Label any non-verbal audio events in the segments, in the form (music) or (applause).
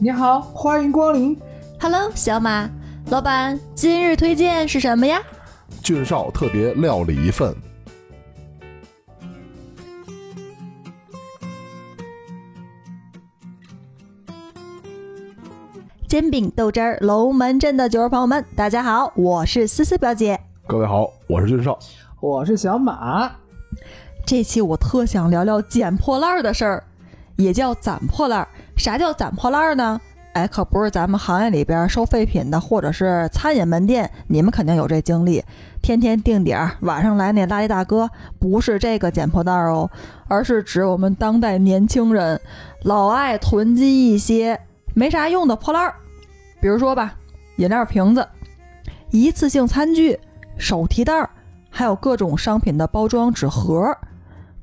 你好，欢迎光临。Hello，小马，老板，今日推荐是什么呀？俊少特别料理一份。煎饼豆汁儿，龙门阵的酒肉朋友们，大家好，我是思思表姐。各位好，我是俊少。我是小马。这期我特想聊聊捡破烂儿的事儿，也叫攒破烂儿。啥叫攒破烂儿呢？哎，可不是咱们行业里边收废品的，或者是餐饮门店，你们肯定有这经历，天天定点儿，晚上来那垃圾大哥，不是这个捡破烂儿哦，而是指我们当代年轻人老爱囤积一些没啥用的破烂儿，比如说吧，饮料瓶子、一次性餐具、手提袋，还有各种商品的包装纸盒。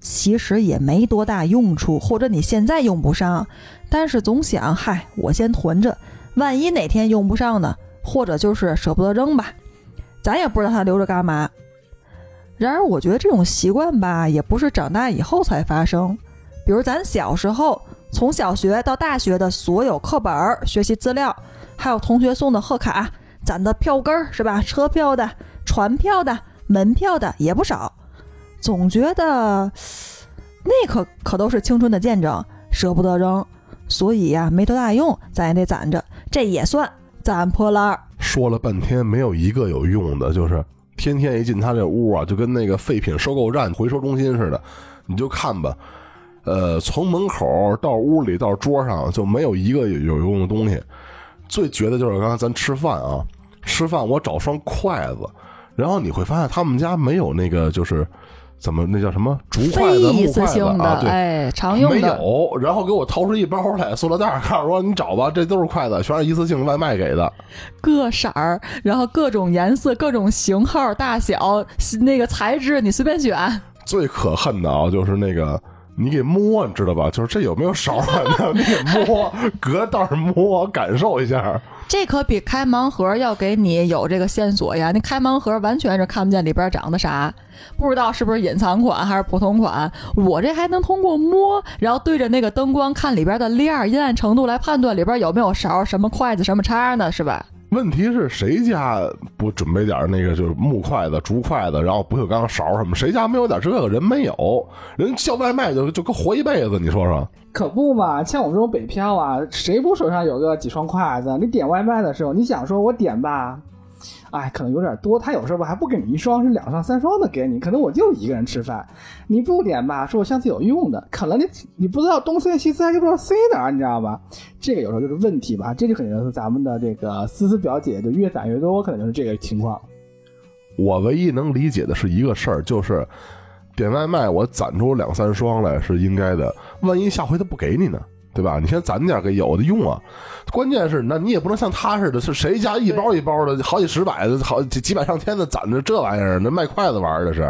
其实也没多大用处，或者你现在用不上，但是总想，嗨，我先囤着，万一哪天用不上呢？或者就是舍不得扔吧，咱也不知道它留着干嘛。然而，我觉得这种习惯吧，也不是长大以后才发生。比如咱小时候，从小学到大学的所有课本、学习资料，还有同学送的贺卡、攒的票根儿，是吧？车票的、船票的、门票的也不少。总觉得那可可都是青春的见证，舍不得扔，所以呀、没多大用，咱也得攒着，这也算攒破烂儿。说了半天，没有一个有用的，就是天天一进他这屋啊，就跟那个废品收购站、回收中心似的。你就看吧，呃，从门口到屋里到桌上，就没有一个有有用的东西。最绝的就是刚才咱吃饭啊，吃饭我找双筷子，然后你会发现他们家没有那个就是怎么那叫什么竹筷非子、一次木筷子性的，啊，对，哎，常用的没，有，然后给我掏出一包来，塑料袋，告诉说你找吧，这都是筷子，全是一次性外卖给的。各色儿，然后各种颜色、各种型号、大小、那个材质，你随便选。最可恨的啊，就是那个你给摸，你知道吧？就是这有没有勺儿？(laughs) 你给摸，隔袋儿摸，感受一下。这可比开盲盒要给你有这个线索呀！那开盲盒完全是看不见里边长的啥，不知道是不是隐藏款还是普通款。我这还能通过摸，然后对着那个灯光看里边的链阴暗程度来判断里边有没有勺、什么筷子、什么叉呢，是吧？问题是谁家不准备点那个就是木筷子、竹筷子，然后不锈钢勺什么？谁家没有点这个？人没有，人叫外卖就就跟活一辈子。你说说，可不嘛，像我们这种北漂啊，谁不手上有个几双筷子？你点外卖的时候，你想说我点吧，哎，可能有点多，他有时候吧还不给你一双，是两双、三双的给你，可能我就一个人吃饭，你不点吧，说我下次有用的，可能你你不知道东塞西塞，就不知道塞哪儿，你知道吧？这个有时候就是问题吧，这就可能是咱们的这个思思表姐就越攒越多，可能就是这个情况。我唯一能理解的是一个事儿，就是点外卖我攒出两三双来是应该的，万一下回他不给你呢？对吧？你先攒点给有的用啊。关键是，那你也不能像他似的，是谁家一包一包的，好几十百的，好几几百上千的攒着这玩意儿，那卖筷子玩儿的是。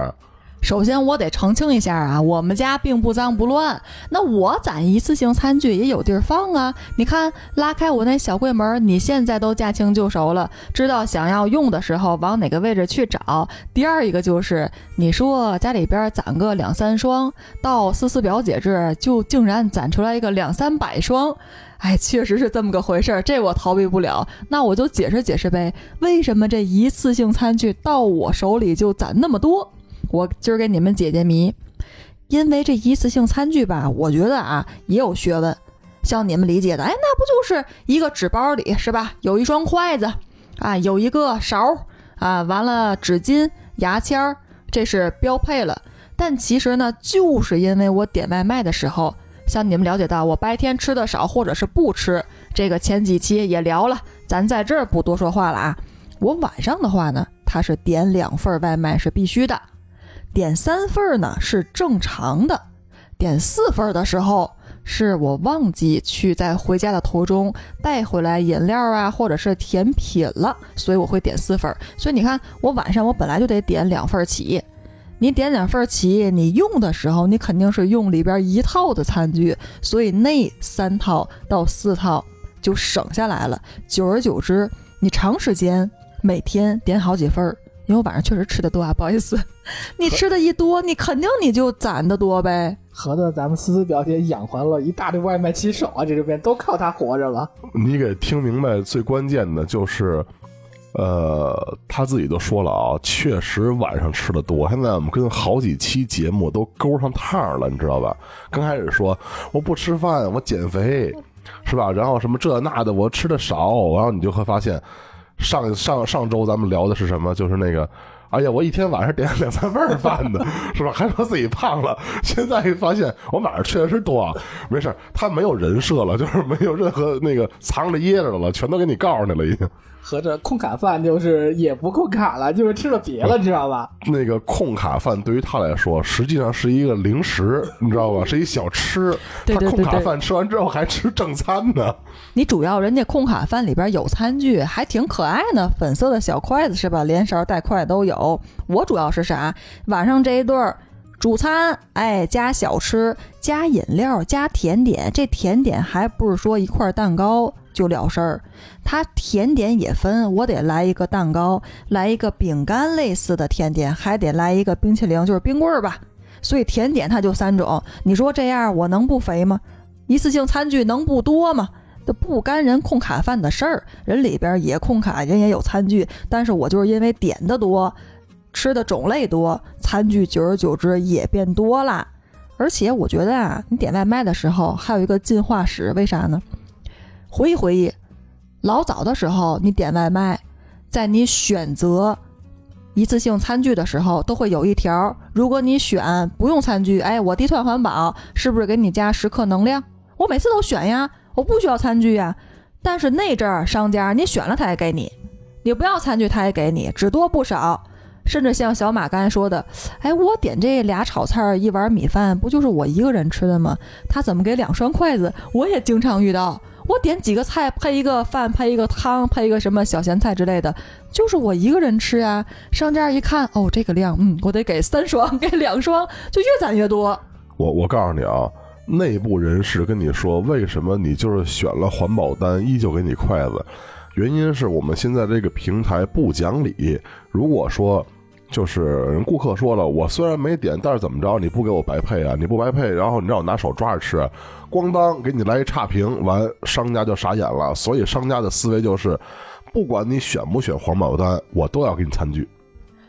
首先，我得澄清一下啊，我们家并不脏不乱。那我攒一次性餐具也有地儿放啊。你看，拉开我那小柜门，你现在都驾轻就熟了，知道想要用的时候往哪个位置去找。第二一个就是，你说家里边攒个两三双，到思思表姐这儿就竟然攒出来一个两三百双。哎，确实是这么个回事儿，这我逃避不了。那我就解释解释呗，为什么这一次性餐具到我手里就攒那么多？我今儿给你们解解谜，因为这一次性餐具吧，我觉得啊也有学问。像你们理解的，哎，那不就是一个纸包里是吧？有一双筷子啊，有一个勺啊，完了纸巾、牙签儿，这是标配了。但其实呢，就是因为我点外卖的时候，像你们了解到，我白天吃的少，或者是不吃，这个前几期也聊了，咱在这儿不多说话了啊。我晚上的话呢，它是点两份外卖是必须的。点三份儿呢是正常的，点四份儿的时候是我忘记去在回家的途中带回来饮料啊，或者是甜品了，所以我会点四份儿。所以你看，我晚上我本来就得点两份起，你点两份起，你用的时候你肯定是用里边一套的餐具，所以那三套到四套就省下来了。久而久之，你长时间每天点好几份儿。因为我晚上确实吃的多啊，不好意思，你吃的一多，你肯定你就攒的多呗。合着咱们思思表姐养活了一大堆外卖骑手啊，这边都靠她活着了。你给听明白，最关键的就是，呃，他自己都说了啊，确实晚上吃的多。现在我们跟好几期节目都勾上趟了，你知道吧？刚开始说我不吃饭，我减肥，是吧？然后什么这那的，我吃的少，然后你就会发现，上上上周咱们聊的是什么？就是那个。哎呀，我一天晚上点 (laughs) 两三份饭呢，是吧？(laughs) 还说自己胖了，(laughs) 现在发现我晚上确实多，啊没事，他没有人设了，就是没有任何那个藏着掖着的了，全都给你告诉你了，已经。合着控卡饭就是也不控卡了，就是吃了别了，知道吧？那个控卡饭对于他来说，实际上是一个零食，你知道吧？是一小吃。对对对他控卡饭吃完之后还吃正餐呢。你主要人家控卡饭里边有餐具，还挺可爱呢，粉色的小筷子是吧？连勺带筷都有。我主要是啥？晚上这一顿儿主餐，哎，加小吃，加饮料，加甜点。这甜点还不是说一块蛋糕就了事儿，它甜点也分，我得来一个蛋糕，来一个饼干类似的甜点，还得来一个冰淇淋，就是冰棍儿吧。所以甜点它就三种。你说这样我能不肥吗？一次性餐具能不多吗？这不干人控卡饭的事儿，人里边也控卡，人也有餐具，但是我就是因为点的多，吃的种类多，餐具久而久之也变多了。而且我觉得啊，你点外卖的时候还有一个进化史，为啥呢？回忆回忆，老早的时候你点外卖，在你选择一次性餐具的时候，都会有一条，如果你选不用餐具，哎，我低碳环保，是不是给你加十克能量？我每次都选呀，我不需要餐具呀。但是那阵儿商家你选了他也给你，你不要餐具他也给你，只多不少。甚至像小马刚才说的，哎，我点这俩炒菜一碗米饭，不就是我一个人吃的吗？他怎么给两双筷子？我也经常遇到。我点几个菜配一个饭，配一个汤，配一个什么小咸菜之类的，就是我一个人吃啊。商家一看，哦，这个量，嗯，我得给三双，给两双，就越攒越多。我 (laughs) 我告诉你啊，内部人士跟你说，为什么你就是选了环保单，依旧给你筷子？原因是我们现在这个平台不讲理。如果说就是人顾客说了，我虽然没点，但是怎么着，你不给我白配啊？你不白配，然后你让我拿手抓着吃，咣当给你来一差评，完商家就傻眼了。所以商家的思维就是，不管你选不选环保单，我都要给你餐具。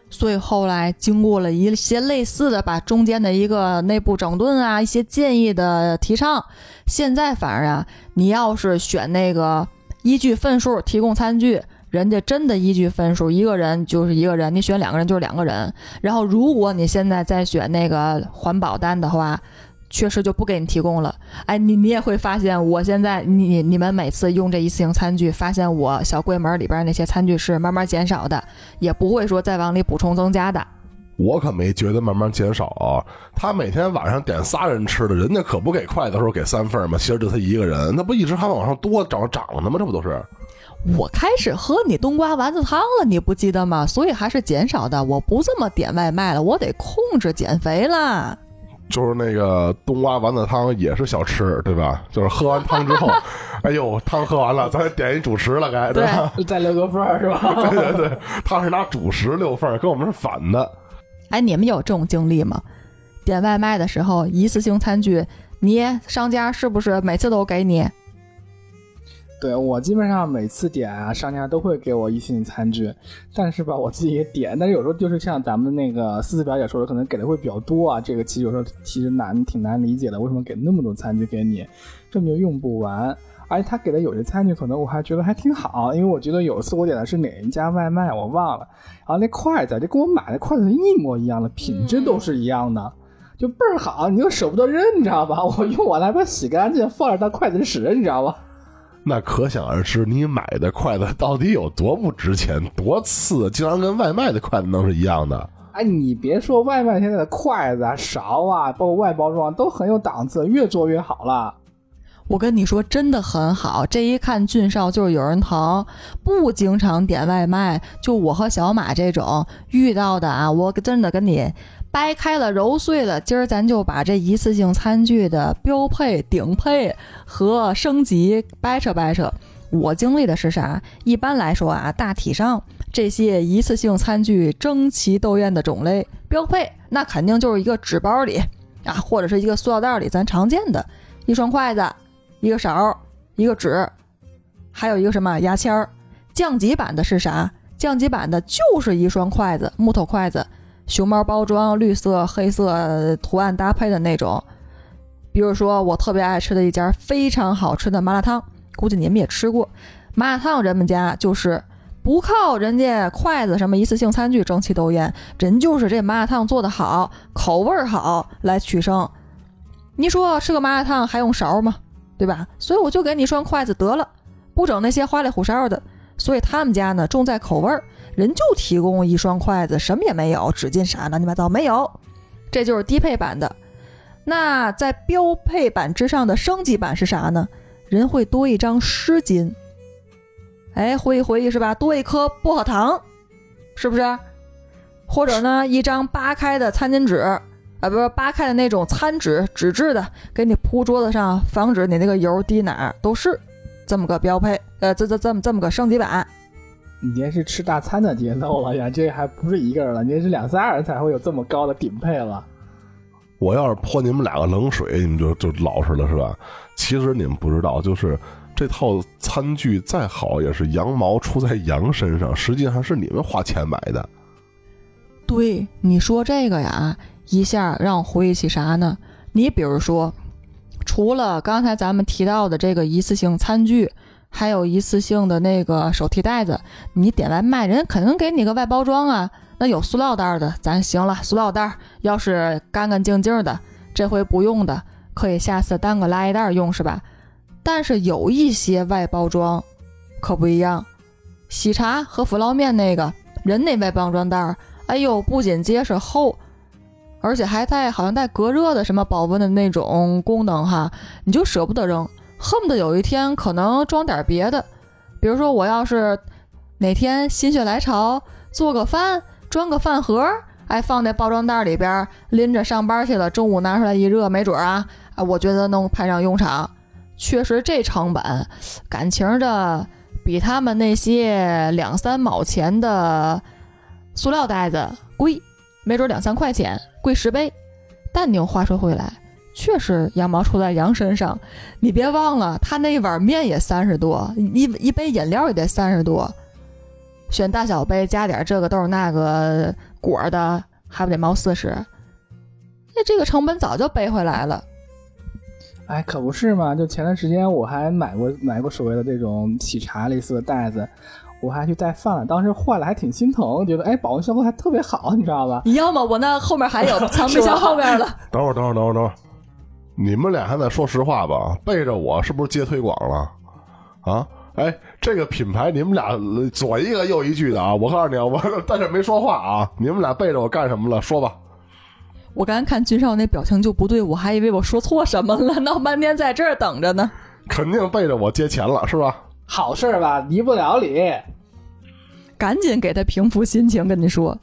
所以后来经过了一些类似的，把中间的一个内部整顿啊，一些建议的提倡，现在反而啊，你要是选那个依据份数提供餐具，人家真的依据分数，一个人就是一个人，你选两个人就是两个人。然后如果你现在再选那个环保单的话，确实就不给你提供了。哎，你你也会发现，我现在你你们每次用这一次性餐具，发现我小柜门里边那些餐具是慢慢减少的，也不会说再往里补充增加的。我可没觉得慢慢减少啊！他每天晚上点仨人吃的，人家可不给筷子时候给三份吗？其实就他一个人，那不一直还往上多涨涨了吗？这不都是？我开始喝你冬瓜丸子汤了，你不记得吗？所以还是减少的。我不这么点外卖了，我得控制减肥了。就是那个冬瓜丸子汤也是小吃，对吧？(laughs) 就是喝完汤之后，(laughs) 哎呦，汤喝完了，咱点一主食了，该对吧？(laughs) 再留个份儿是吧？对对对，他是拿主食留份儿，跟我们是反的。哎，你们有这种经历吗？点外卖的时候，一次性餐具，你商家是不是每次都给你？对我基本上每次点啊，商家都会给我一次性餐具，但是吧，我自己也点，但是有时候就是像咱们那个思思表姐说的，可能给的会比较多啊，这个其实有时候其实难挺难理解的，为什么给那么多餐具给你，根本就用不完。而且他给的有些餐具，可能我还觉得还挺好，因为我觉得有一次我点的是哪一家外卖我忘了，然后那筷子就跟我买的筷子一模一样的，品质都是一样的。就倍儿好，你又舍不得扔，你知道吧？(laughs) 我用完了把它洗干净，放着当筷子使，你知道吧？那可想而知，你买的筷子到底有多不值钱，多次，竟然跟外卖的筷子能是一样的。哎，你别说外卖现在的筷子啊、勺啊，包括外包装都很有档次，越做越好了。我跟你说，真的很好。这一看俊少就是有人疼，不经常点外卖。就我和小马这种遇到的啊，我真的跟你掰开了揉碎了。今儿咱就把这一次性餐具的标配、顶配和升级掰扯掰扯。我经历的是啥？一般来说啊，大体上这些一次性餐具争奇斗艳的种类标配，那肯定就是一个纸包里。啊，或者是一个塑料袋里咱常见的一双筷子、一个勺、一个纸，还有一个什么牙签儿。降级版的是啥？降级版的就是一双筷子，木头筷子，熊猫包装，绿色、黑色图案搭配的那种。比如说我特别爱吃的一家非常好吃的麻辣烫，估计你们也吃过。麻辣烫人们家就是不靠人家筷子什么一次性餐具争奇斗艳，人就是这麻辣烫做的好，口味好来取胜。你说吃个麻辣烫还用勺吗？对吧？所以我就给你一双筷子得了，不整那些花里胡哨的。所以他们家呢重在口味儿，人就提供一双筷子，什么也没有，纸巾啥乱七八糟没有，这就是低配版的。那在标配版之上的升级版是啥呢？人会多一张湿巾，哎，回忆回忆是吧？多一颗薄荷糖，是不是？或者呢，一张扒开的餐巾纸，啊，不是扒开的那种餐纸，纸质的，给你铺桌子上，防止你那个油滴哪儿，都是这么个标配，呃，这这这么这么个升级版。你这是吃大餐的节奏了呀，(laughs) 这还不是一个人了，你这是两三人才会有这么高的顶配了。我要是泼你们两个冷水，你们就就老实了是吧？其实你们不知道，就是这套餐具再好，也是羊毛出在羊身上，实际上是你们花钱买的。对，你说这个呀，一下让我回忆起啥呢？你比如说，除了刚才咱们提到的这个一次性餐具，还有一次性的那个手提袋子，你点外卖，人家肯定给你个外包装啊。那有塑料袋的，咱行了，塑料袋要是干干净净的，这回不用的，可以下次当个垃圾袋用，是吧？但是有一些外包装可不一样，喜茶和麸捞面那个人那外包装袋儿，哎呦，不仅结实厚，而且还带好像带隔热的什么保温的那种功能哈，你就舍不得扔，恨不得有一天可能装点别的，比如说我要是哪天心血来潮做个饭。装个饭盒，哎，放在包装袋里边，拎着上班去了。中午拿出来一热，没准啊，啊，我觉得能派上用场。确实，这成本感情的比他们那些两三毛钱的塑料袋子贵，没准两三块钱，贵十倍。但你又话说回来，确实羊毛出在羊身上。你别忘了，他那一碗面也三十多，一一杯饮料也得三十多。选大小杯，加点这个豆那个果的，还不得毛四十？那这个成本早就背回来了。哎，可不是嘛！就前段时间我还买过买过所谓的这种喜茶类似的袋子，我还去带饭了，当时坏了还挺心疼，觉得哎保温效果还特别好，你知道吧？你要吗？我那后面还有藏冰箱后面了。等会儿，等会儿，等会儿，等会儿，你们俩还在说实话吧？背着我是不是接推广了？啊？哎，这个品牌你们俩左一个右一句的啊！我告诉你啊，我在这没说话啊，你们俩背着我干什么了？说吧。我刚才看君少那表情就不对，我还以为我说错什么了，闹半天在这儿等着呢。肯定背着我接钱了，是吧？好事吧，离不了你。赶紧给他平复心情，跟你说。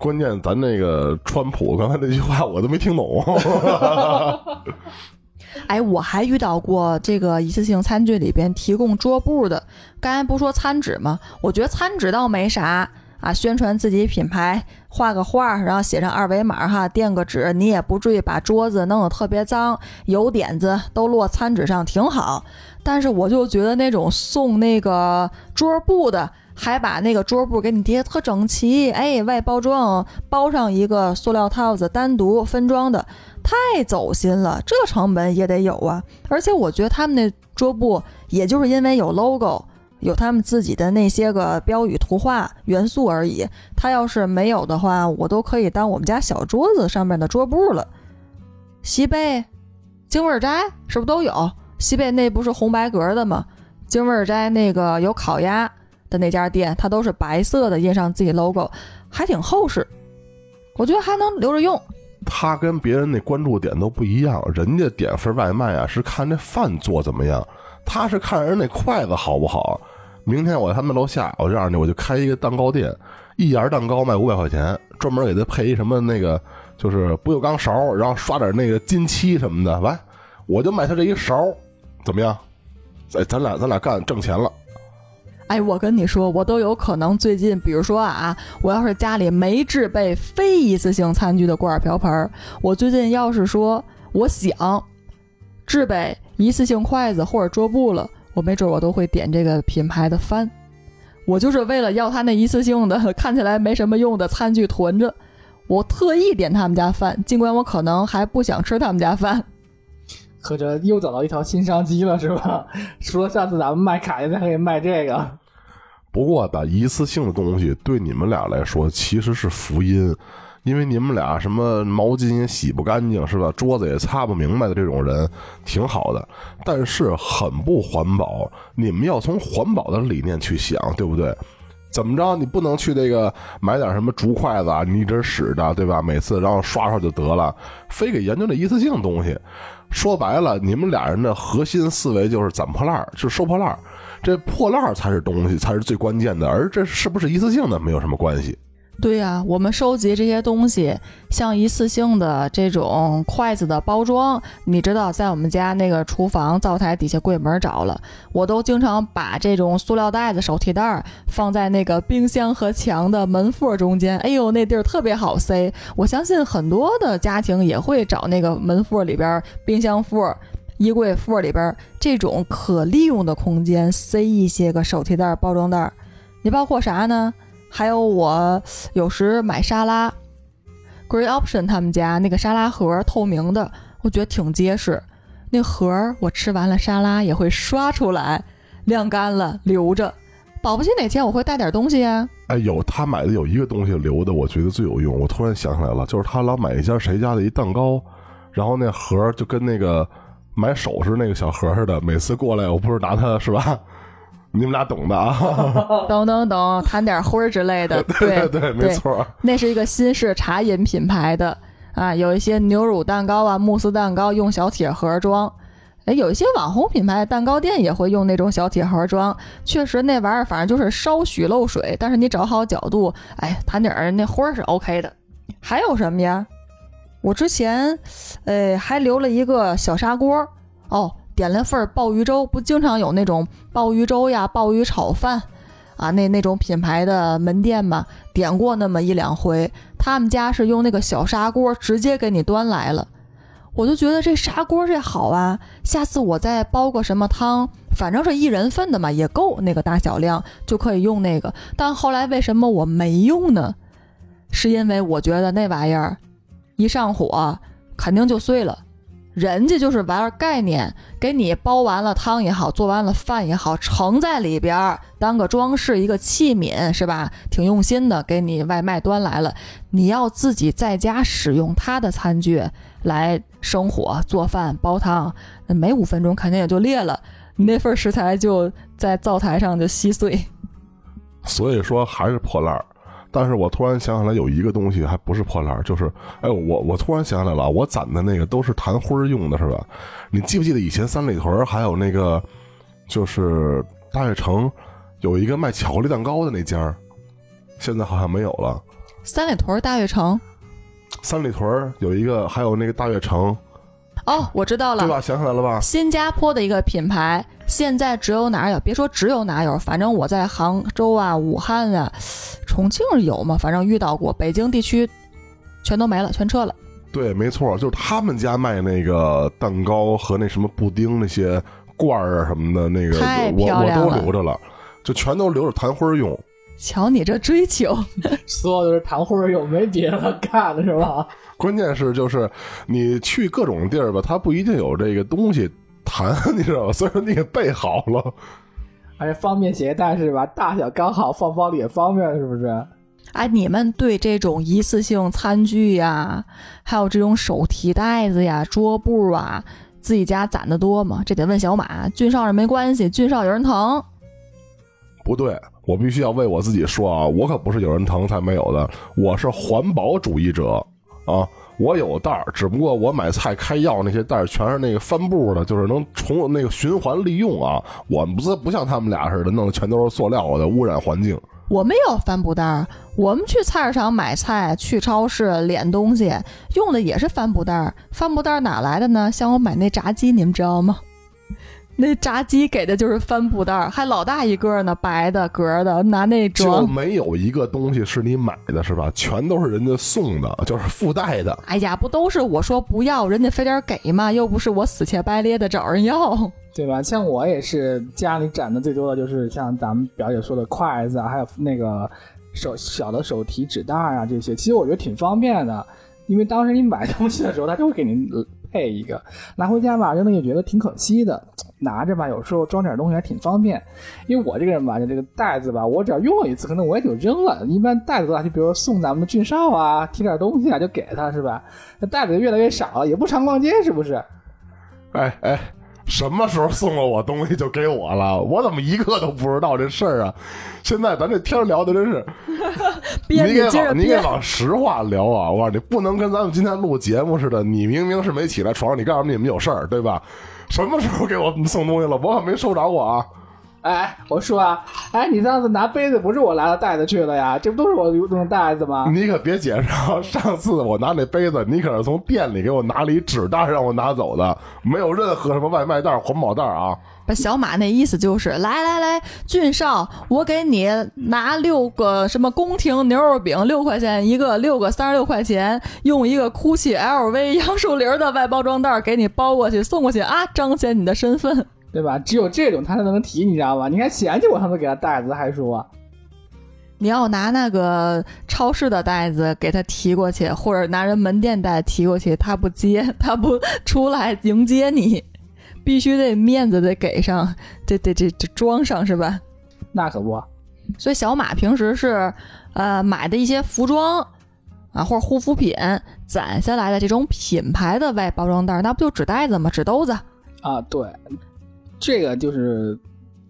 关键咱那个川普刚才那句话我都没听懂。(laughs) 哎，我还遇到过这个一次性餐具里边提供桌布的。刚才不说餐纸吗？我觉得餐纸倒没啥啊，宣传自己品牌，画个画，然后写上二维码哈，垫个纸，你也不至于把桌子弄得特别脏，油点子都落餐纸上，挺好。但是我就觉得那种送那个桌布的，还把那个桌布给你叠特整齐，哎，外包装包上一个塑料套子，单独分装的。太走心了，这成本也得有啊！而且我觉得他们那桌布，也就是因为有 logo，有他们自己的那些个标语、图画元素而已。他要是没有的话，我都可以当我们家小桌子上面的桌布了。西贝、京味斋是不是都有？西贝那不是红白格的吗？京味斋那个有烤鸭的那家店，它都是白色的，印上自己 logo，还挺厚实。我觉得还能留着用。他跟别人那关注点都不一样，人家点份外卖啊是看这饭做怎么样，他是看人那筷子好不好。明天我在他们楼下，我这样的我就开一个蛋糕店，一眼蛋糕卖五百块钱，专门给他配一什么那个就是不锈钢勺，然后刷点那个金漆什么的，完我就卖他这一勺，怎么样？哎，咱俩咱俩干挣钱了。哎，我跟你说，我都有可能最近，比如说啊，我要是家里没置备非一次性餐具的锅碗瓢盆儿，我最近要是说我想置备一次性筷子或者桌布了，我没准我都会点这个品牌的饭。我就是为了要他那一次性的 (laughs) 看起来没什么用的餐具囤着，我特意点他们家饭，尽管我可能还不想吃他们家饭。合着又找到一条新商机了，是吧？除了上次咱们卖卡现在可以卖这个。不过吧，一次性的东西对你们俩来说其实是福音，因为你们俩什么毛巾也洗不干净，是吧？桌子也擦不明白的这种人挺好的，但是很不环保。你们要从环保的理念去想，对不对？怎么着？你不能去这个买点什么竹筷子啊，你一直使着，对吧？每次然后刷刷就得了，非给研究这一次性东西。说白了，你们俩人的核心思维就是攒破烂儿，就是收破烂儿。这破烂儿才是东西，才是最关键的。而这是不是一次性的，没有什么关系。对呀、我们收集这些东西，像一次性的这种筷子的包装，你知道，在我们家那个厨房灶台底下柜门找了，我都经常把这种塑料袋子、手提袋儿放在那个冰箱和墙的门缝中间。哎呦，那地儿特别好塞。我相信很多的家庭也会找那个门缝里边、冰箱缝。衣柜缝里边这种可利用的空间，塞一些个手提袋、包装袋。你包括啥呢？还有我有时买沙拉，Great Option 他们家那个沙拉盒透明的，我觉得挺结实。那盒儿我吃完了沙拉也会刷出来，晾干了留着，保不齐哪天我会带点东西呀。哎，有他买的有一个东西留的，我觉得最有用。我突然想起来了，就是他老买一家谁家的一蛋糕，然后那盒儿就跟那个买首饰那个小盒似的，每次过来我不是拿它是吧？你们俩懂的啊，(laughs) 懂懂懂，弹点灰儿之类的，(laughs) 对对，没错。那是一个新式茶饮品牌的啊，有一些牛乳蛋糕啊、慕斯蛋糕用小铁盒装。哎，有一些网红品牌的蛋糕店也会用那种小铁盒装，确实那玩意儿反正就是稍许漏水，但是你找好角度，哎，弹点儿那灰儿是 OK 的。还有什么呀？我之前，呃，还留了一个小砂锅哦，点了份鲍鱼粥，不经常有那种鲍鱼粥呀、鲍鱼炒饭啊，那那种品牌的门店嘛，点过那么一两回，他们家是用那个小砂锅直接给你端来了。我就觉得这砂锅这好啊，下次我再煲个什么汤，反正是一人份的嘛，也够那个大小量，就可以用那个。但后来为什么我没用呢？是因为我觉得那玩意儿一上火肯定就碎了。人家就是玩概念，给你煲完了汤也好，做完了饭也好，盛在里边儿当个装饰一个器皿是吧？挺用心的，给你外卖端来了。你要自己在家使用他的餐具来生火、做饭、煲汤，那没五分钟肯定也就裂了，你那份食材就在灶台上就稀碎。所以说还是破烂儿。但是我突然想起来有一个东西还不是破烂，就是哎，我我突然想起来了，我攒的那个都是弹灰儿用的，是吧？你记不记得以前三里屯儿还有那个就是大悦城有一个卖巧克力蛋糕的那家，现在好像没有了。三里屯大悦城，三里屯儿有一个，还有那个大悦城，哦，我知道了，对吧？想起来了吧？新加坡的一个品牌，现在只有哪儿有？别说只有哪儿有，反正我在杭州啊、武汉啊、重庆有嘛？反正遇到过，北京地区全都没了，全撤了。对，没错，就是他们家卖那个蛋糕和那什么布丁那些罐儿啊什么的，那个太我我都留着了，就全都留着弹灰儿用。瞧你这追求，(laughs) 所有的是糖灰儿，又没别的干的是吧？关键是就是你去各种地儿吧，它不一定有这个东西弹，你知道吧？所以说你给备好了。而且方便携带是吧？大小刚好，放包里也方便，是不是？哎，你们对这种一次性餐具呀，还有这种手提袋子呀、桌布啊，自己家攒的多吗？这得问小马。俊少人没关系，俊少有人疼。不对，我必须要为我自己说啊，我可不是有人疼才没有的，我是环保主义者啊。我有袋儿，只不过我买菜开药那些袋儿全是那个帆布的，就是能重那个循环利用啊。我们不是不像他们俩似的，弄的全都是塑料的，污染环境。我们有帆布袋儿，我们去菜市场买菜，去超市敛东西，用的也是帆布袋儿。帆布袋儿哪来的呢？像我买那炸鸡，你们知道吗？那炸鸡给的就是帆布袋儿，还老大一个呢，白的格的，拿那就装。没有一个东西是你买的，是吧？全都是人家送的，就是附带的。哎呀，不都是我说不要，人家非得给吗？又不是我死乞白咧的找人要。对吧？像我也是家里攒的最多的就是像咱们表姐说的筷子啊，还有那个手小的手提纸袋啊这些，其实我觉得挺方便的，因为当时你买东西的时候，他就会给您配一个，拿回家吧，扔了也觉得挺可惜的，拿着吧，有时候装点东西还挺方便。因为我这个人吧，就这个袋子吧，我只要用了一次，可能我也就扔了。一般袋子的话，就比如送咱们的俊少啊，提点东西啊，就给他是吧？那袋子就越来越少了，也不常逛街，是不是？哎哎，什么时候送了我东西就给我了？我怎么一个都不知道这事儿啊？现在咱这天聊的真是，(laughs) 你给接着往你给编，往实话聊啊！我告诉你，不能跟咱们今天录节目似的，你明明是没起来床，你告诉我你们有事儿，对吧？什么时候给我们送东西了？我可没收着过啊！哎，我说啊，哎，你上次拿杯子不是我拿的袋子去的呀？这不都是我用的袋子吗？你可别解释啊！上次我拿那杯子，你可是从店里给我拿了一纸袋让我拿走的，没有任何什么外卖袋、环保袋啊！把小马那意思就是，来来来，俊少，我给你拿六个什么宫廷牛肉饼，六块钱一个，六个三十六块钱，用一个 GUCCI、LV、杨树林的外包装袋给你包过去，送过去啊，彰显你的身份。对吧？只有这种他才能提，你知道吧？你看嫌弃我他都给他袋子，还说你要拿那个超市的袋子给他提过去，或者拿人门店袋提过去，他不接，(laughs) 他不出来迎接你，必须得面子得给上，得得得得装上是吧？那可不，所以小马平时是呃买的一些服装啊或者护肤品攒下来的这种品牌的外包装袋，那不就纸袋子吗？纸兜子。啊，对，这个就是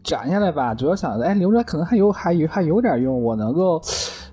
攒下来吧，主要想着，哎，留着可能还有还有还有点用，我能够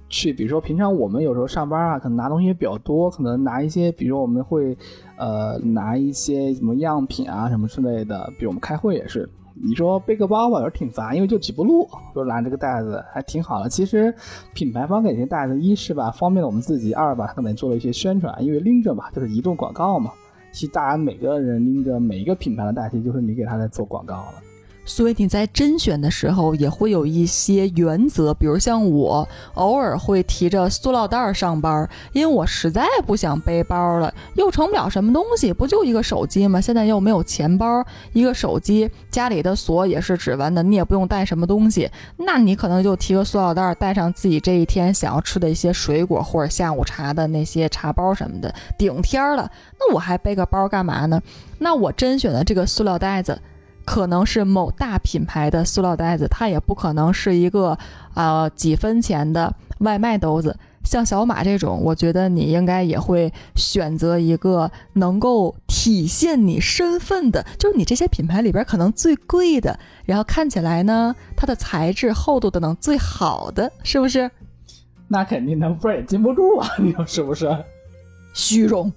去，比如说平常我们有时候上班啊，可能拿东西也比较多，可能拿一些，比如说我们会呃拿一些什么样品啊什么之类的，比如我们开会也是。你说背个包吧，有时候挺烦，因为就几步路，就拿这个袋子还挺好的。其实品牌方给这些袋子，一是吧方便了我们自己，二吧他可能做了一些宣传，因为拎着嘛就是移动广告嘛。其实大家每个人拎着每一个品牌的代替就是你给他在做广告了。所以你在甄选的时候也会有一些原则，比如像我偶尔会提着塑料袋上班，因为我实在不想背包了，又成不了什么东西，不就一个手机吗？现在又没有钱包，一个手机，家里的锁也是指纹的，你也不用带什么东西，那你可能就提个塑料袋，带上自己这一天想要吃的一些水果或者下午茶的那些茶包什么的，顶天了。那我还背个包干嘛呢？那我甄选的这个塑料袋子。可能是某大品牌的塑料袋子，它也不可能是一个呃几分钱的外卖兜子。像小马这种，我觉得你应该也会选择一个能够体现你身份的，就是你这些品牌里边可能最贵的，然后看起来呢，它的材质厚度的能最好的，是不是？那肯定的，不然也禁不住啊，你说是不是？虚荣。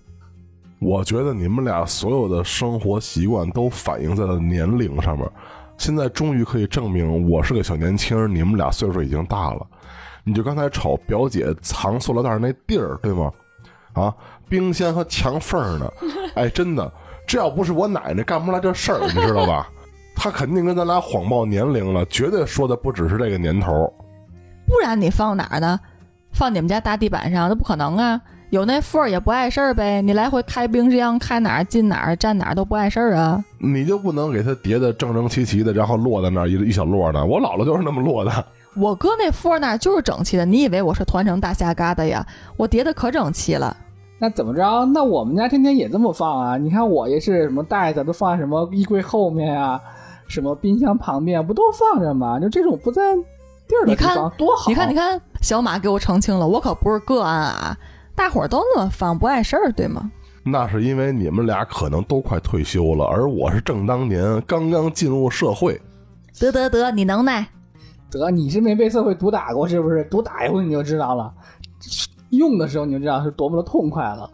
我觉得你们俩所有的生活习惯都反映在了年龄上面。现在终于可以证明我是个小年轻，你们俩岁数已经大了。你就刚才瞅表姐藏塑料袋那地儿，对吗？啊，冰箱和墙缝呢？哎，真的，这要不是我奶奶干不出来这事儿，你知道吧？(laughs) 她肯定跟咱俩谎报年龄了，绝对说的不只是这个年头。不然你放哪儿呢？放你们家大地板上？那不可能啊！有那缝儿也不碍事儿呗。你来回开冰箱，开哪儿进哪儿，站哪儿都不碍事儿啊。你就不能给它叠的整整齐齐的，然后落在那儿一一小摞呢？我姥姥就是那么摞的。我搁那缝儿那儿就是整齐的，你以为我是团成大虾疙瘩呀？我叠的可整齐了。那怎么着？那我们家天天也这么放啊！你看我也是，什么袋子都放在什么衣柜后面啊，什么冰箱旁边，不都放着吗？就这种不在地儿的地你看方多好！你看，你看，小马给我澄清了，我可不是个案啊，大伙儿都那么放，不碍事儿，对吗？那是因为你们俩可能都快退休了，而我是正当年刚刚进入社会。得得得，你能耐。得你是没被社会毒打过是不是？毒打一回你就知道了，用的时候你就知道是多么的痛快了。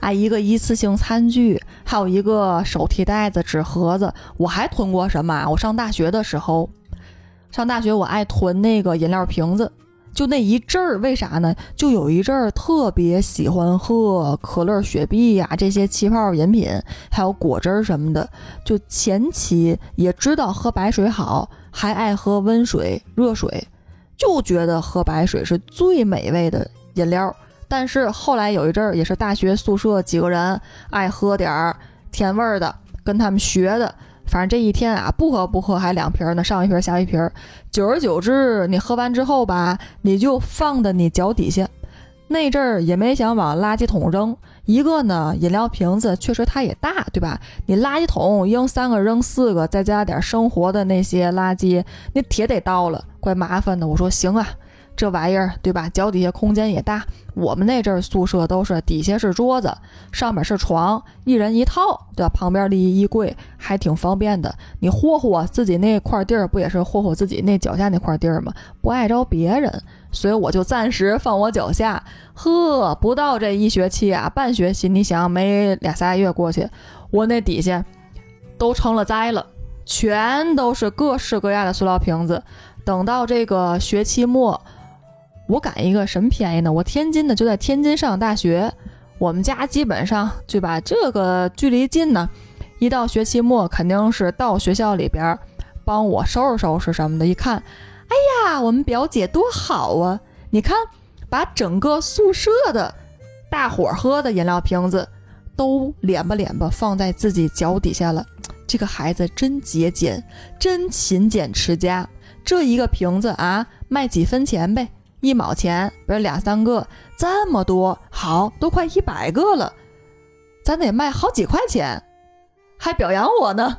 啊，一个一次性餐具，还有一个手提袋子、纸盒子。我还囤过什么啊？我上大学的时候，上大学我爱囤那个饮料瓶子，就那一阵儿，为啥呢？就有一阵儿特别喜欢喝可乐、雪碧呀、这些气泡饮品，还有果汁儿什么的。就前期也知道喝白水好，还爱喝温水、热水，就觉得喝白水是最美味的饮料。但是后来有一阵儿，也是大学宿舍几个人爱喝点儿甜味儿的，跟他们学的。反正这一天啊，不喝不喝还两瓶呢，上一瓶下一瓶。久而久之，你喝完之后吧，你就放在你脚底下。那阵儿也没想往垃圾桶扔，一个呢，饮料瓶子确实它也大，对吧？你垃圾桶扔三个扔四个，再加点生活的那些垃圾，你铁得倒了，怪麻烦的。我说行啊。这玩意儿对吧？脚底下空间也大。我们那阵儿宿舍都是底下是桌子，上面是床，一人一套，对吧？旁边立一衣柜，还挺方便的。你霍霍自己那块地儿，不也是霍霍自己那脚下那块地儿吗？不碍着别人，所以我就暂时放我脚下。呵，不到这一学期啊，半学期，你想没俩仨月过去，我那底下都成了灾了，全都是各式各样的塑料瓶子。等到这个学期末。我赶一个什么便宜呢？我天津的就在天津上大学，我们家基本上就把这个距离近呢，一到学期末肯定是到学校里边帮我收拾收拾什么的。一看，哎呀，我们表姐多好啊！你看，把整个宿舍的大伙喝的饮料瓶子都敛吧敛吧放在自己脚底下了。这个孩子真节俭，真勤俭持家。这一个瓶子啊，卖几分钱呗？一毛钱，不是两三个，这么多，好，都快一百个了，咱得卖好几块钱，还表扬我呢。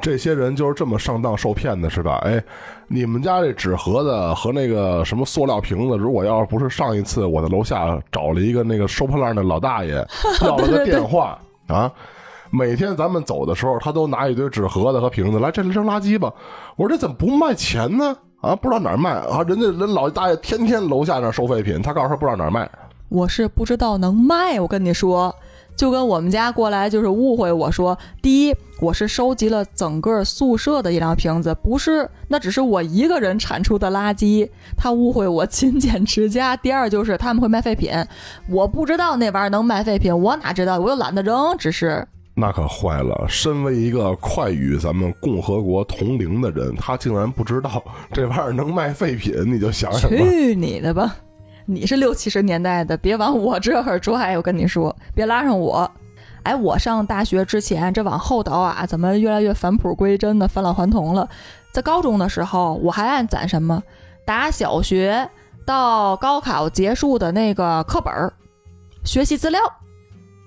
这些人就是这么上当受骗的，是吧？哎，你们家这纸盒子和那个什么塑料瓶子，如果要是不是上一次我在楼下找了一个那个收破烂的老大爷 (laughs) 要了个电话啊，每天咱们走的时候，他都拿一堆纸盒子和瓶子来这里扔垃圾吧。我说这怎么不卖钱呢？啊，不知道哪儿卖啊！人家人老大爷天天楼下那收废品，他告诉他不知道哪儿卖。我是不知道能卖，我跟你说，就跟我们家过来就是误会我说，第一，我是收集了整个宿舍的饮料瓶子，不是，那只是我一个人产出的垃圾，他误会我勤俭持家。第二就是他们会卖废品，我不知道那玩意儿能卖废品，我哪知道，我又懒得扔，只是。那可坏了！身为一个快与咱们共和国同龄的人，他竟然不知道这玩意儿能卖废品，你就想想。去你的吧！你是六七十年代的，别往我这儿拽！我跟你说，别拉上我。哎，我上大学之前，这往后倒啊，怎么越来越返璞归真的返老还童了？在高中的时候，我还爱攒什么？打小学到高考结束的那个课本儿、学习资料，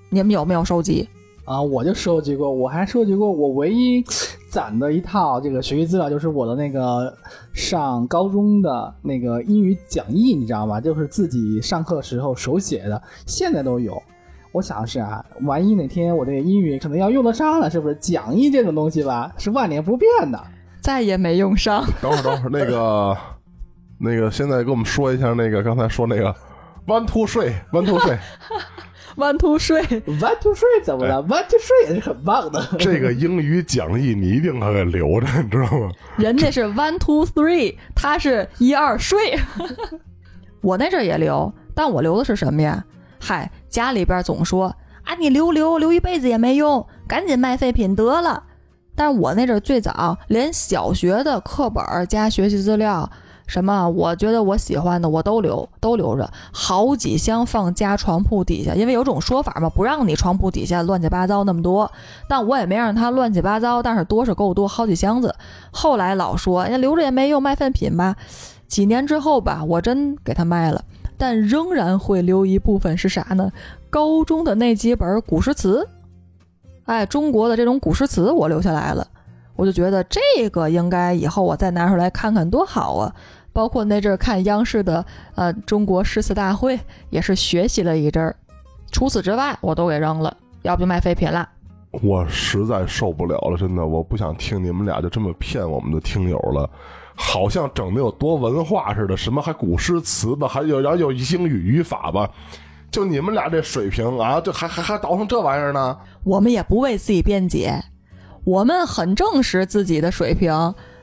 你们有没有收集？啊，我就收集过，我还收集过。我唯一攒的一套这个学习资料，就是我的那个上高中的那个英语讲义，你知道吗？就是自己上课时候手写的，现在都有。我想是啊，万一哪天我这个英语可能要用得上了，是不是？讲义这种东西吧，是万年不变的，再也没用上。等会儿，等会儿，那个，那个，现在给我们说一下那个刚才说那个 one two 睡 one two 睡。One two 睡，One two 睡怎么了？One two 睡也是很棒的。这个英语讲义你一定要给留着，你知道吗？人家是 One two three，他是一二睡。我那阵也留，但我留的是什么呀？嗨，家里边总说啊，你留留留一辈子也没用，赶紧卖废品得了。但是我那阵最早连小学的课本加学习资料。什么？我觉得我喜欢的我都留，都留着，好几箱放家床铺底下。因为有种说法嘛，不让你床铺底下乱七八糟那么多。但我也没让它乱七八糟，但是多是够多，好几箱子。后来老说，人家，留着也没用，卖废品吧。几年之后吧，我真给它卖了，但仍然会留一部分是啥呢？高中的那几本古诗词，哎，中国的这种古诗词我留下来了。我就觉得这个应该以后我再拿出来看看多好啊！包括那阵儿看央视的呃中国诗词大会，也是学习了一阵儿。除此之外，我都给扔了，要不就卖废品了。我实在受不了了，真的，我不想听你们俩就这么骗我们的听友了，好像整的有多文化似的，什么还古诗词吧，还有然后有英语语法吧，就你们俩这水平啊，这还还还倒腾这玩意儿呢？我们也不为自己辩解。我们很正视自己的水平，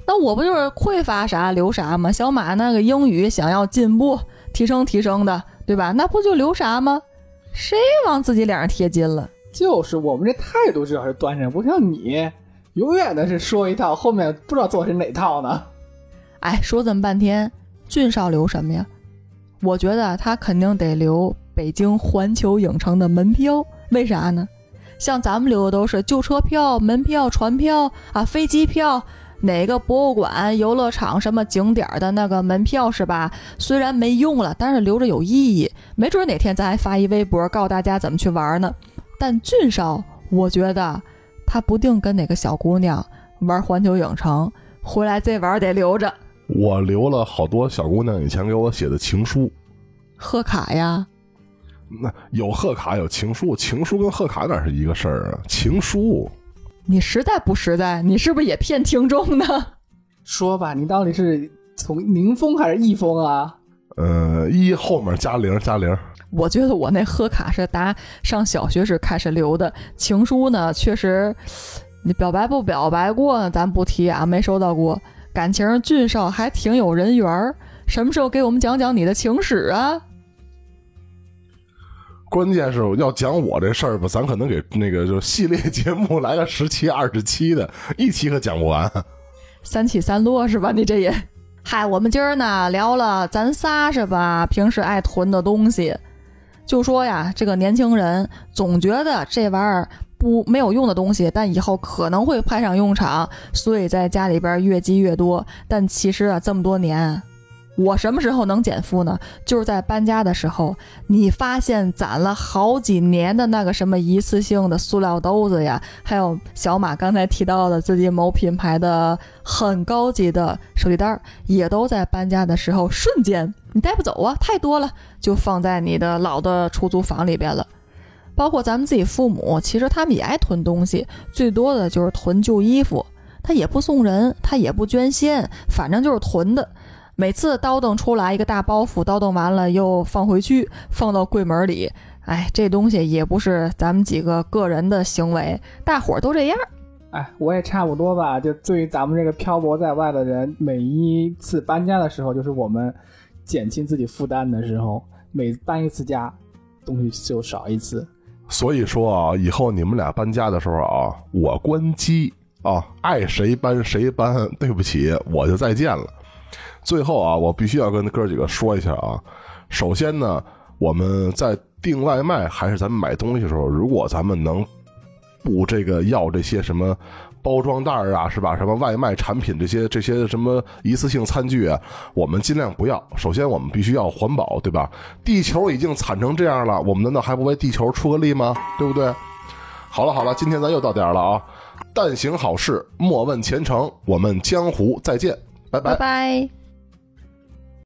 那那我不就是匮乏啥留啥吗？小马那个英语想要进步、提升、提升的，对吧？那不就留啥吗？谁往自己脸上贴金了？就是我们这态度至少是端正，不像你，永远的是说一套，后面不知道做的是哪套呢。哎，说这么半天，俊少留什么呀？我觉得他肯定得留北京环球影城的门票，为啥呢？像咱们留的都是旧车票、门票、船票啊、飞机票，哪个博物馆、游乐场什么景点的那个门票是吧？虽然没用了，但是留着有意义，没准哪天咱还发一微博告诉大家怎么去玩呢。但俊少，我觉得他不定跟哪个小姑娘玩环球影城，回来这玩意儿得留着。我留了好多小姑娘以前给我写的情书，贺卡呀，那有贺卡有情书，情书跟贺卡哪是一个事儿啊？情书，你实在不实在？你是不是也骗听众呢？(laughs) 说吧，你到底是从宁风还是易风啊？呃，一后面加零加零，我觉得我那贺卡是打上小学时开始留的，情书呢，确实你表白不表白过呢，咱不提啊，没收到过。感情俊少还挺有人缘儿，什么时候给我们讲讲你的情史啊？关键是要讲我这事儿吧，咱可能给那个就系列节目来个十期、二十期的，一期可讲不完。三起三落是吧？你这也，嗨，我们今儿呢聊了咱仨是吧？平时爱囤的东西，就说呀，这个年轻人总觉得这玩意儿不没有用的东西，但以后可能会派上用场，所以在家里边越积越多。但其实啊，这么多年，我什么时候能减负呢？就是在搬家的时候，你发现攒了好几年的那个什么一次性的塑料兜子呀，还有小马刚才提到的自己某品牌的很高级的手提袋儿，也都在搬家的时候瞬间你带不走啊，太多了，就放在你的老的出租房里边了。包括咱们自己父母，其实他们也爱囤东西，最多的就是囤旧衣服，他也不送人，他也不捐献，反正就是囤的。每次叨腾出来一个大包袱，叨腾完了又放回去，放到柜门里。哎，这东西也不是咱们几个个人的行为，大伙儿都这样。哎，我也差不多吧。就对于咱们这个漂泊在外的人，每一次搬家的时候，就是我们减轻自己负担的时候。每搬一次家，东西就少一次。所以说啊，以后你们俩搬家的时候啊，我关机啊，爱谁搬谁搬。对不起，我就再见了。最后啊，我必须要跟哥几个说一下啊。首先呢，我们在订外卖还是咱们买东西的时候，如果咱们能不这个要这些什么包装袋啊，是吧？什么外卖产品这些这些什么一次性餐具啊，我们尽量不要。首先，我们必须要环保，对吧？地球已经惨成这样了，我们难道还不为地球出个力吗？对不对？好了好了，今天咱又到点了啊！但行好事，莫问前程。我们江湖再见，拜拜拜。